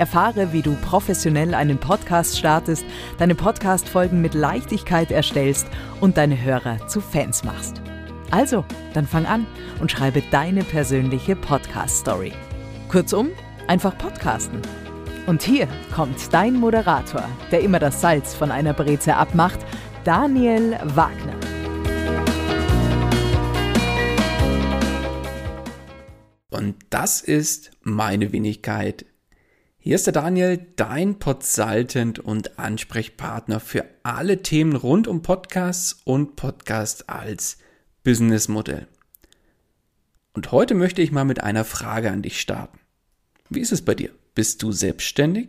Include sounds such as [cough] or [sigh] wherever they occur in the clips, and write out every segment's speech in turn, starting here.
Erfahre, wie du professionell einen Podcast startest, deine Podcast-Folgen mit Leichtigkeit erstellst und deine Hörer zu Fans machst. Also, dann fang an und schreibe deine persönliche Podcast-Story. Kurzum, einfach podcasten. Und hier kommt dein Moderator, der immer das Salz von einer Breze abmacht, Daniel Wagner. Und das ist meine Wenigkeit hier ist der Daniel, dein Podsaltent und Ansprechpartner für alle Themen rund um Podcasts und Podcast als Businessmodell. Und heute möchte ich mal mit einer Frage an dich starten. Wie ist es bei dir? Bist du selbstständig?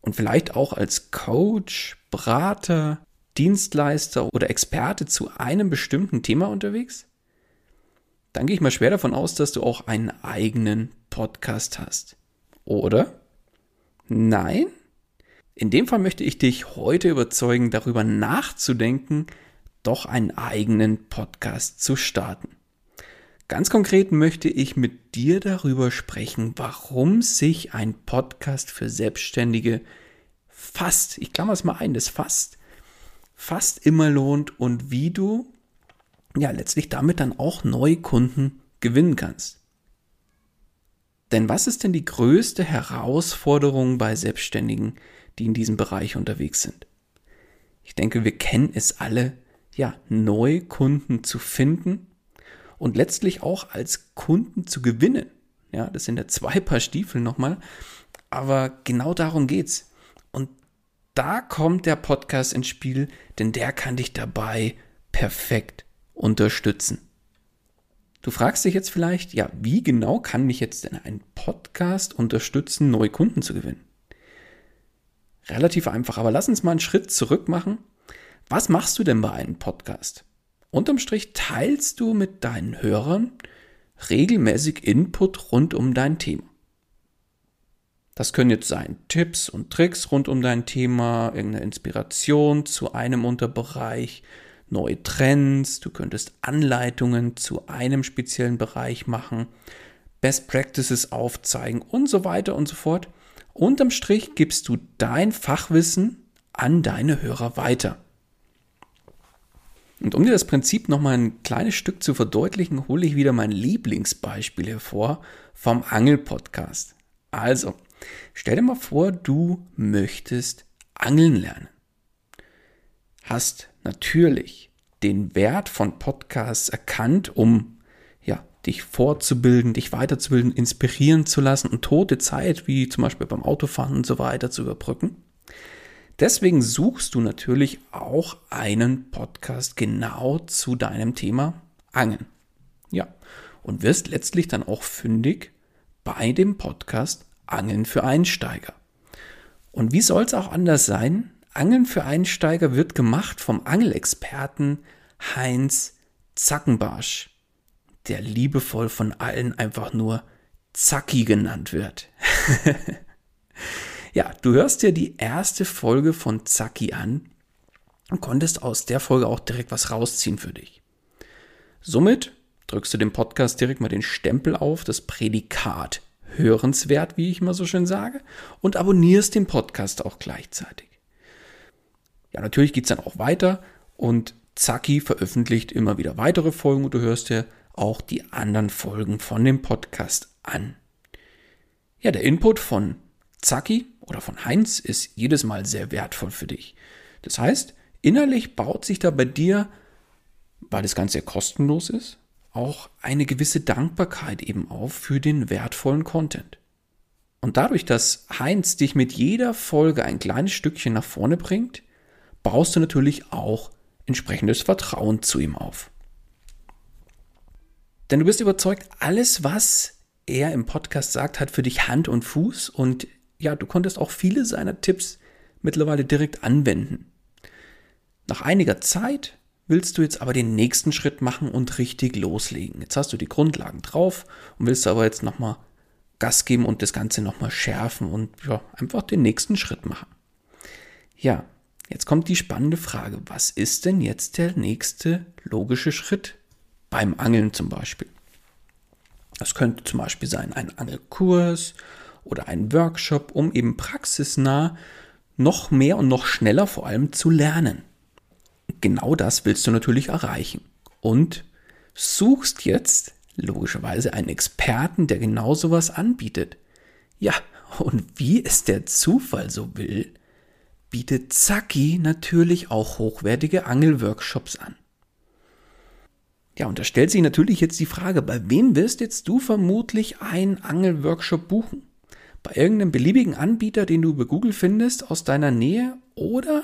Und vielleicht auch als Coach, Berater, Dienstleister oder Experte zu einem bestimmten Thema unterwegs? Dann gehe ich mal schwer davon aus, dass du auch einen eigenen Podcast hast. Oder? Nein? In dem Fall möchte ich dich heute überzeugen, darüber nachzudenken, doch einen eigenen Podcast zu starten. Ganz konkret möchte ich mit dir darüber sprechen, warum sich ein Podcast für Selbstständige fast, ich klammer es mal ein, das fast, fast immer lohnt und wie du ja letztlich damit dann auch neue Kunden gewinnen kannst. Denn was ist denn die größte Herausforderung bei Selbstständigen, die in diesem Bereich unterwegs sind? Ich denke, wir kennen es alle, ja, neue Kunden zu finden und letztlich auch als Kunden zu gewinnen. Ja, das sind ja zwei Paar Stiefel nochmal, aber genau darum geht's. Und da kommt der Podcast ins Spiel, denn der kann dich dabei perfekt unterstützen. Du fragst dich jetzt vielleicht, ja, wie genau kann mich jetzt denn ein Podcast unterstützen, neue Kunden zu gewinnen? Relativ einfach, aber lass uns mal einen Schritt zurück machen. Was machst du denn bei einem Podcast? Unterm Strich teilst du mit deinen Hörern regelmäßig Input rund um dein Thema. Das können jetzt sein Tipps und Tricks rund um dein Thema, irgendeine Inspiration zu einem Unterbereich, neue Trends, du könntest Anleitungen zu einem speziellen Bereich machen, Best Practices aufzeigen und so weiter und so fort. Unterm Strich gibst du dein Fachwissen an deine Hörer weiter. Und um dir das Prinzip nochmal ein kleines Stück zu verdeutlichen, hole ich wieder mein Lieblingsbeispiel hervor vom Angel-Podcast. Also, stell dir mal vor, du möchtest angeln lernen. Hast natürlich den Wert von Podcasts erkannt, um ja, dich fortzubilden, dich weiterzubilden, inspirieren zu lassen und tote Zeit, wie zum Beispiel beim Autofahren und so weiter, zu überbrücken. Deswegen suchst du natürlich auch einen Podcast genau zu deinem Thema Angeln. Ja, und wirst letztlich dann auch fündig bei dem Podcast Angeln für Einsteiger. Und wie soll es auch anders sein? Angeln für Einsteiger wird gemacht vom Angelexperten Heinz Zackenbarsch, der liebevoll von allen einfach nur Zacki genannt wird. [laughs] ja, du hörst dir die erste Folge von Zacki an und konntest aus der Folge auch direkt was rausziehen für dich. Somit drückst du dem Podcast direkt mal den Stempel auf, das Prädikat hörenswert, wie ich immer so schön sage, und abonnierst den Podcast auch gleichzeitig. Ja, natürlich geht es dann auch weiter und Zacki veröffentlicht immer wieder weitere Folgen und du hörst dir auch die anderen Folgen von dem Podcast an. Ja, der Input von Zacki oder von Heinz ist jedes Mal sehr wertvoll für dich. Das heißt, innerlich baut sich da bei dir, weil das Ganze kostenlos ist, auch eine gewisse Dankbarkeit eben auf für den wertvollen Content. Und dadurch, dass Heinz dich mit jeder Folge ein kleines Stückchen nach vorne bringt, baust du natürlich auch entsprechendes Vertrauen zu ihm auf. Denn du bist überzeugt, alles, was er im Podcast sagt, hat für dich Hand und Fuß und ja, du konntest auch viele seiner Tipps mittlerweile direkt anwenden. Nach einiger Zeit willst du jetzt aber den nächsten Schritt machen und richtig loslegen. Jetzt hast du die Grundlagen drauf und willst aber jetzt nochmal Gas geben und das Ganze nochmal schärfen und ja, einfach den nächsten Schritt machen. Ja, jetzt kommt die spannende Frage, was ist denn jetzt der nächste logische Schritt beim Angeln zum Beispiel? Das könnte zum Beispiel sein ein Angelkurs oder ein Workshop, um eben praxisnah noch mehr und noch schneller vor allem zu lernen genau das willst du natürlich erreichen. Und suchst jetzt logischerweise einen Experten, der genau sowas anbietet. Ja, und wie es der Zufall so will, bietet Zacki natürlich auch hochwertige Angelworkshops an. Ja, und da stellt sich natürlich jetzt die Frage, bei wem wirst jetzt du vermutlich einen Angelworkshop buchen? Bei irgendeinem beliebigen Anbieter, den du über Google findest, aus deiner Nähe oder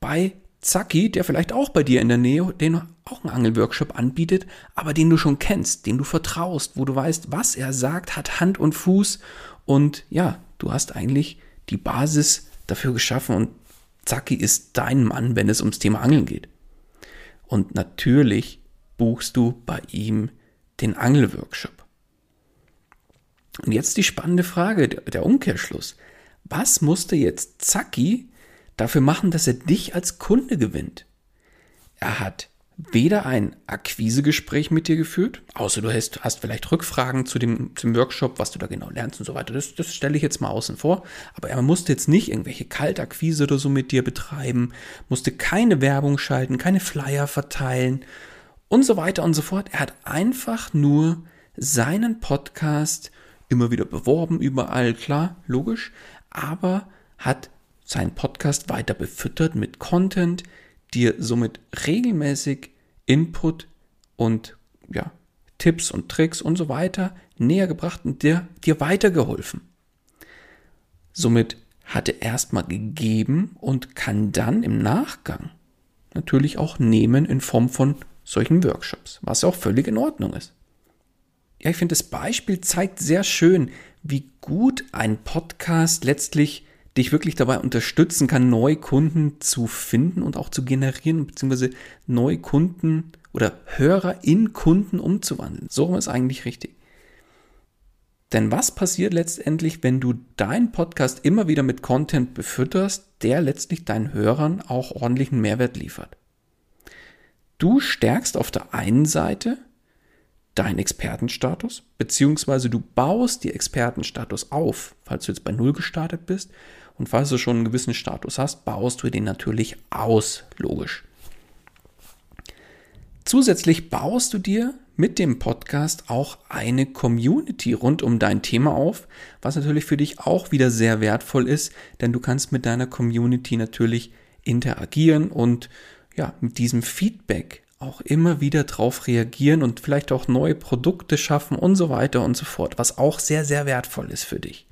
bei Zacki, der vielleicht auch bei dir in der Nähe den auch einen Angelworkshop anbietet, aber den du schon kennst, den du vertraust, wo du weißt, was er sagt, hat Hand und Fuß und ja, du hast eigentlich die Basis dafür geschaffen und Zacki ist dein Mann, wenn es ums Thema Angeln geht. Und natürlich buchst du bei ihm den Angelworkshop. Und jetzt die spannende Frage, der Umkehrschluss. Was musste jetzt Zacki dafür machen, dass er dich als Kunde gewinnt. Er hat weder ein Akquisegespräch mit dir geführt, außer du hast, hast vielleicht Rückfragen zu dem, zum Workshop, was du da genau lernst und so weiter. Das, das stelle ich jetzt mal außen vor. Aber er musste jetzt nicht irgendwelche Kaltakquise oder so mit dir betreiben, musste keine Werbung schalten, keine Flyer verteilen und so weiter und so fort. Er hat einfach nur seinen Podcast immer wieder beworben, überall, klar, logisch, aber hat seinen Podcast weiter befüttert mit Content, dir somit regelmäßig Input und ja, Tipps und Tricks und so weiter näher gebracht und dir, dir weitergeholfen. Somit hat er erstmal gegeben und kann dann im Nachgang natürlich auch nehmen in Form von solchen Workshops, was auch völlig in Ordnung ist. Ja, ich finde, das Beispiel zeigt sehr schön, wie gut ein Podcast letztlich dich wirklich dabei unterstützen kann, neue Kunden zu finden und auch zu generieren, beziehungsweise neue Kunden oder Hörer in Kunden umzuwandeln. So ist eigentlich richtig. Denn was passiert letztendlich, wenn du deinen Podcast immer wieder mit Content befütterst, der letztlich deinen Hörern auch ordentlichen Mehrwert liefert? Du stärkst auf der einen Seite deinen Expertenstatus, beziehungsweise du baust die Expertenstatus auf, falls du jetzt bei Null gestartet bist, und falls du schon einen gewissen Status hast, baust du den natürlich aus, logisch. Zusätzlich baust du dir mit dem Podcast auch eine Community rund um dein Thema auf, was natürlich für dich auch wieder sehr wertvoll ist, denn du kannst mit deiner Community natürlich interagieren und ja, mit diesem Feedback auch immer wieder drauf reagieren und vielleicht auch neue Produkte schaffen und so weiter und so fort, was auch sehr, sehr wertvoll ist für dich.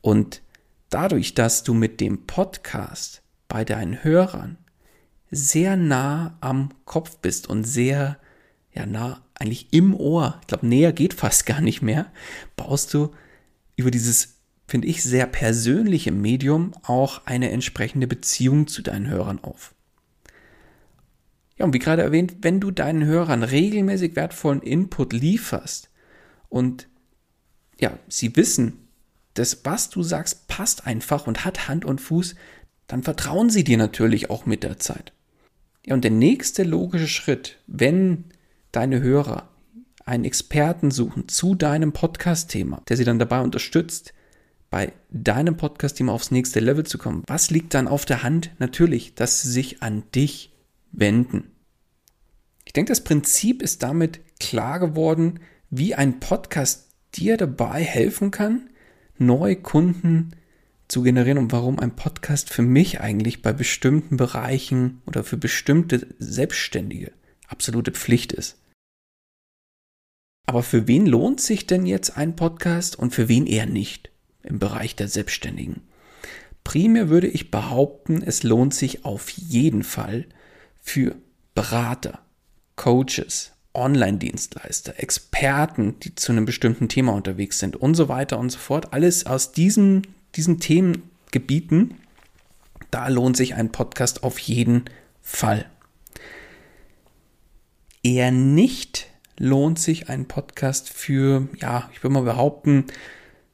Und dadurch, dass du mit dem Podcast bei deinen Hörern sehr nah am Kopf bist und sehr ja nah eigentlich im Ohr, ich glaube näher geht fast gar nicht mehr, baust du über dieses finde ich sehr persönliche Medium auch eine entsprechende Beziehung zu deinen Hörern auf. Ja, und wie gerade erwähnt, wenn du deinen Hörern regelmäßig wertvollen Input lieferst und ja, sie wissen, das, was du sagst, passt einfach und hat Hand und Fuß, dann vertrauen sie dir natürlich auch mit der Zeit. Ja, und der nächste logische Schritt, wenn deine Hörer einen Experten suchen zu deinem Podcast-Thema, der sie dann dabei unterstützt, bei deinem Podcast-Thema aufs nächste Level zu kommen. Was liegt dann auf der Hand? Natürlich, dass sie sich an dich wenden. Ich denke, das Prinzip ist damit klar geworden, wie ein Podcast dir dabei helfen kann, neue Kunden zu generieren und warum ein Podcast für mich eigentlich bei bestimmten Bereichen oder für bestimmte Selbstständige absolute Pflicht ist. Aber für wen lohnt sich denn jetzt ein Podcast und für wen eher nicht im Bereich der Selbstständigen? Primär würde ich behaupten, es lohnt sich auf jeden Fall für Berater, Coaches, Online-Dienstleister, Experten, die zu einem bestimmten Thema unterwegs sind und so weiter und so fort. Alles aus diesen, diesen Themengebieten, da lohnt sich ein Podcast auf jeden Fall. Eher nicht lohnt sich ein Podcast für, ja, ich würde mal behaupten,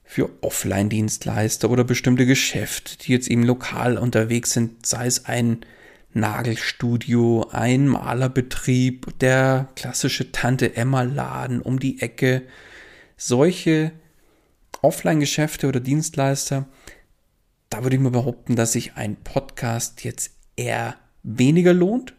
für Offline-Dienstleister oder bestimmte Geschäfte, die jetzt eben lokal unterwegs sind, sei es ein Nagelstudio, ein Malerbetrieb, der klassische Tante Emma Laden um die Ecke. Solche Offline-Geschäfte oder Dienstleister, da würde ich mal behaupten, dass sich ein Podcast jetzt eher weniger lohnt.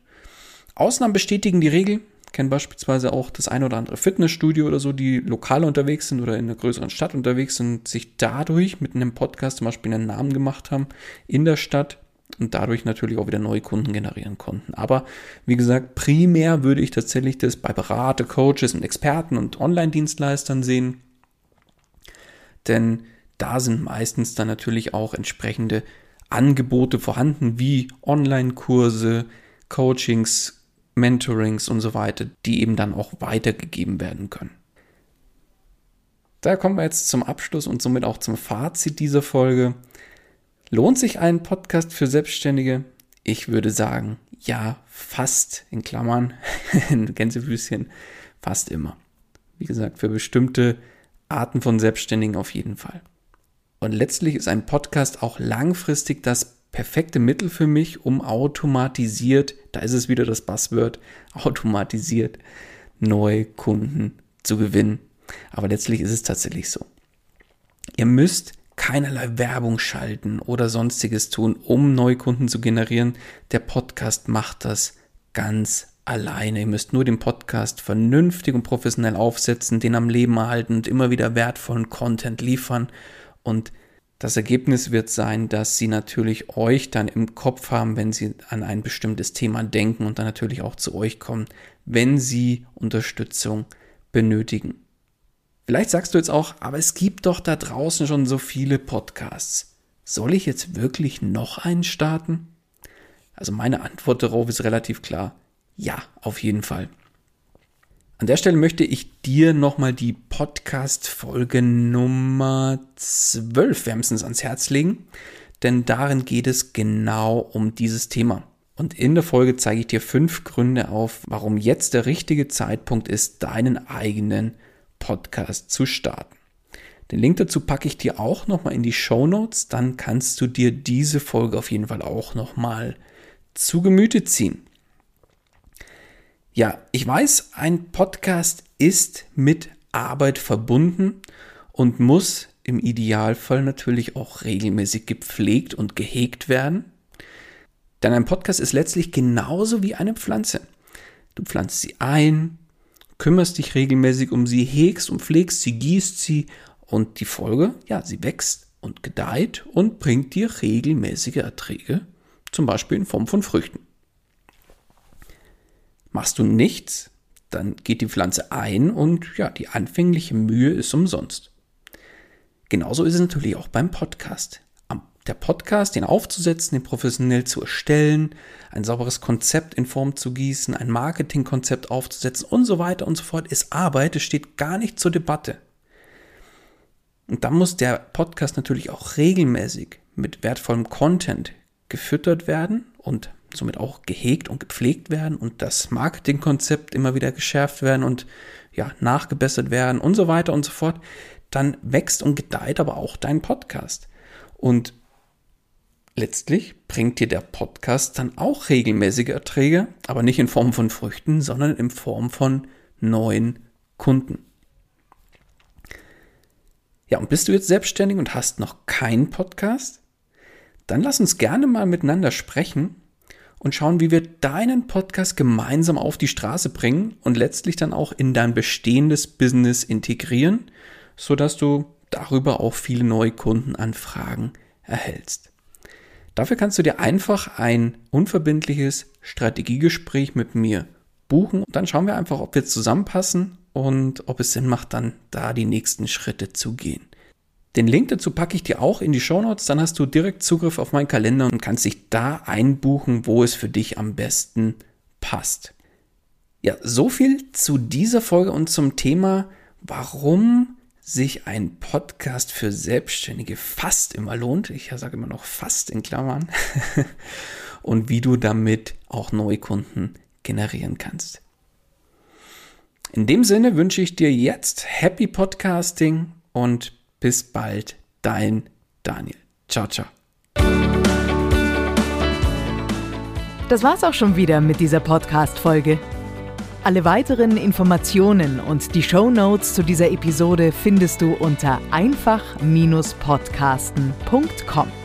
Ausnahmen bestätigen die Regel. Ich kenne beispielsweise auch das ein oder andere Fitnessstudio oder so, die lokal unterwegs sind oder in einer größeren Stadt unterwegs sind sich dadurch mit einem Podcast zum Beispiel einen Namen gemacht haben in der Stadt und dadurch natürlich auch wieder neue Kunden generieren konnten. Aber wie gesagt, primär würde ich tatsächlich das bei Berater, Coaches und Experten und Online-Dienstleistern sehen, denn da sind meistens dann natürlich auch entsprechende Angebote vorhanden, wie Online-Kurse, Coachings, Mentorings und so weiter, die eben dann auch weitergegeben werden können. Da kommen wir jetzt zum Abschluss und somit auch zum Fazit dieser Folge. Lohnt sich ein Podcast für Selbstständige? Ich würde sagen, ja, fast in Klammern, [laughs] in Gänsefüßchen, fast immer. Wie gesagt, für bestimmte Arten von Selbstständigen auf jeden Fall. Und letztlich ist ein Podcast auch langfristig das perfekte Mittel für mich, um automatisiert, da ist es wieder das Buzzword, [laughs] automatisiert neue Kunden zu gewinnen. Aber letztlich ist es tatsächlich so. Ihr müsst keinerlei Werbung schalten oder sonstiges tun, um Neukunden zu generieren. Der Podcast macht das ganz alleine. Ihr müsst nur den Podcast vernünftig und professionell aufsetzen, den am Leben erhalten und immer wieder wertvollen Content liefern. Und das Ergebnis wird sein, dass sie natürlich euch dann im Kopf haben, wenn sie an ein bestimmtes Thema denken und dann natürlich auch zu euch kommen, wenn sie Unterstützung benötigen. Vielleicht sagst du jetzt auch, aber es gibt doch da draußen schon so viele Podcasts. Soll ich jetzt wirklich noch einen starten? Also meine Antwort darauf ist relativ klar. Ja, auf jeden Fall. An der Stelle möchte ich dir nochmal die Podcast-Folge Nummer 12 wärmstens ans Herz legen, denn darin geht es genau um dieses Thema. Und in der Folge zeige ich dir fünf Gründe auf, warum jetzt der richtige Zeitpunkt ist, deinen eigenen Podcast zu starten. Den Link dazu packe ich dir auch nochmal in die Show Notes. Dann kannst du dir diese Folge auf jeden Fall auch nochmal zu Gemüte ziehen. Ja, ich weiß, ein Podcast ist mit Arbeit verbunden und muss im Idealfall natürlich auch regelmäßig gepflegt und gehegt werden. Denn ein Podcast ist letztlich genauso wie eine Pflanze. Du pflanzt sie ein, kümmerst dich regelmäßig um sie, hegst und pflegst sie, gießt sie und die Folge, ja, sie wächst und gedeiht und bringt dir regelmäßige Erträge, zum Beispiel in Form von Früchten. Machst du nichts, dann geht die Pflanze ein und ja, die anfängliche Mühe ist umsonst. Genauso ist es natürlich auch beim Podcast der Podcast, den aufzusetzen, den professionell zu erstellen, ein sauberes Konzept in Form zu gießen, ein Marketingkonzept aufzusetzen und so weiter und so fort, ist Arbeit, es steht gar nicht zur Debatte. Und dann muss der Podcast natürlich auch regelmäßig mit wertvollem Content gefüttert werden und somit auch gehegt und gepflegt werden und das Marketingkonzept immer wieder geschärft werden und ja, nachgebessert werden und so weiter und so fort, dann wächst und gedeiht aber auch dein Podcast. Und Letztlich bringt dir der Podcast dann auch regelmäßige Erträge, aber nicht in Form von Früchten, sondern in Form von neuen Kunden. Ja, und bist du jetzt selbstständig und hast noch keinen Podcast? Dann lass uns gerne mal miteinander sprechen und schauen, wie wir deinen Podcast gemeinsam auf die Straße bringen und letztlich dann auch in dein bestehendes Business integrieren, sodass du darüber auch viele neue Kundenanfragen erhältst. Dafür kannst du dir einfach ein unverbindliches Strategiegespräch mit mir buchen. Dann schauen wir einfach, ob wir zusammenpassen und ob es Sinn macht, dann da die nächsten Schritte zu gehen. Den Link dazu packe ich dir auch in die Show Notes, dann hast du direkt Zugriff auf meinen Kalender und kannst dich da einbuchen, wo es für dich am besten passt. Ja, so viel zu dieser Folge und zum Thema, warum sich ein Podcast für Selbstständige fast immer lohnt. Ich sage immer noch fast in Klammern. [laughs] und wie du damit auch Neukunden generieren kannst. In dem Sinne wünsche ich dir jetzt Happy Podcasting und bis bald, dein Daniel. Ciao, ciao. Das war's auch schon wieder mit dieser Podcast-Folge. Alle weiteren Informationen und die Show Notes zu dieser Episode findest du unter einfach-podcasten.com.